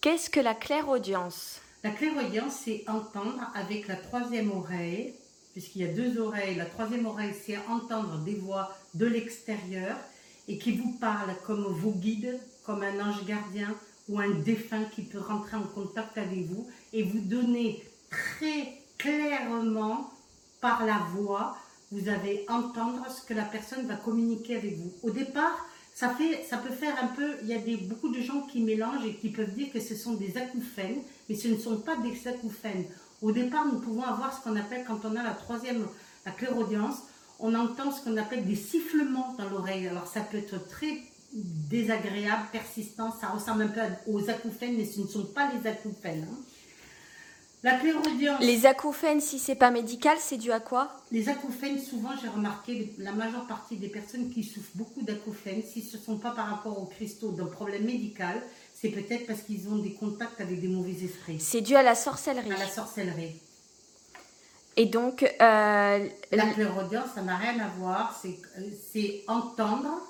Qu'est-ce que la clairaudience? La clairaudience, c'est entendre avec la troisième oreille, puisqu'il y a deux oreilles. La troisième oreille, c'est entendre des voix de l'extérieur et qui vous parlent comme vos guides, comme un ange gardien ou un défunt qui peut rentrer en contact avec vous et vous donner très clairement par la voix, vous allez entendre ce que la personne va communiquer avec vous. Au départ, ça, fait, ça peut faire un peu, il y a beaucoup de gens qui mélangent et qui peuvent dire que ce sont des acouphènes, mais ce ne sont pas des acouphènes. Au départ, nous pouvons avoir ce qu'on appelle, quand on a la troisième, la clairaudience, on entend ce qu'on appelle des sifflements dans l'oreille. Alors ça peut être très désagréable, persistant, ça ressemble un peu aux acouphènes, mais ce ne sont pas les acouphènes. Hein. La clairaudience. Les acouphènes, si c'est pas médical, c'est dû à quoi? Les acouphènes, souvent, j'ai remarqué, la majeure partie des personnes qui souffrent beaucoup d'acouphènes, si ce ne sont pas par rapport aux cristaux d'un problème médical, c'est peut-être parce qu'ils ont des contacts avec des mauvais esprits. C'est dû à la sorcellerie. À la sorcellerie. Et donc. Euh, la clairaudience, ça n'a rien à voir. C'est entendre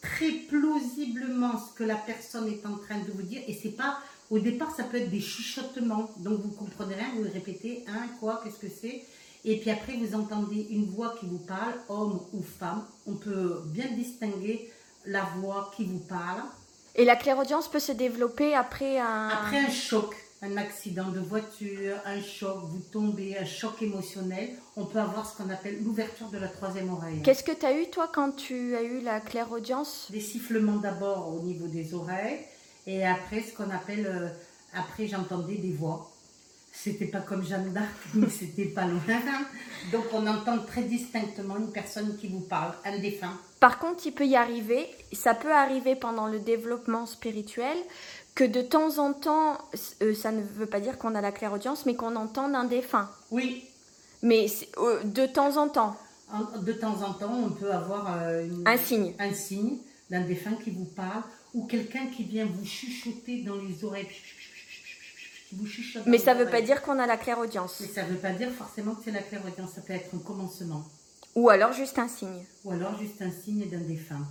très plausiblement ce que la personne est en train de vous dire. Et c'est pas au départ, ça peut être des chuchotements. Donc, vous comprenez rien, vous répétez, hein, quoi, qu'est-ce que c'est? Et puis après, vous entendez une voix qui vous parle, homme ou femme. On peut bien distinguer la voix qui vous parle. Et la clairaudience peut se développer après un... Après un choc, un accident de voiture, un choc, vous tombez, un choc émotionnel, on peut avoir ce qu'on appelle l'ouverture de la troisième oreille. Qu'est-ce que tu as eu toi quand tu as eu la clairaudience? Des sifflements d'abord au niveau des oreilles, et après, ce qu'on appelle, euh, après j'entendais des voix. C'était pas comme Jeanne d'Arc, mais c'était pas loin. Donc on entend très distinctement une personne qui vous parle, un défunt. Par contre, il peut y arriver, ça peut arriver pendant le développement spirituel, que de temps en temps, euh, ça ne veut pas dire qu'on a la clairaudience, mais qu'on entende un défunt. Oui. Mais euh, de temps en temps. de temps en temps, on peut avoir un signe. Un signe d'un défunt qui vous parle ou quelqu'un qui vient vous chuchoter dans les oreilles. Vous Mais ça ne veut pas dire qu'on a la clairaudience. Mais ça ne veut pas dire forcément que c'est la clairaudience, ça peut être un commencement. Ou alors juste un signe. Ou alors juste un signe d'un défunt.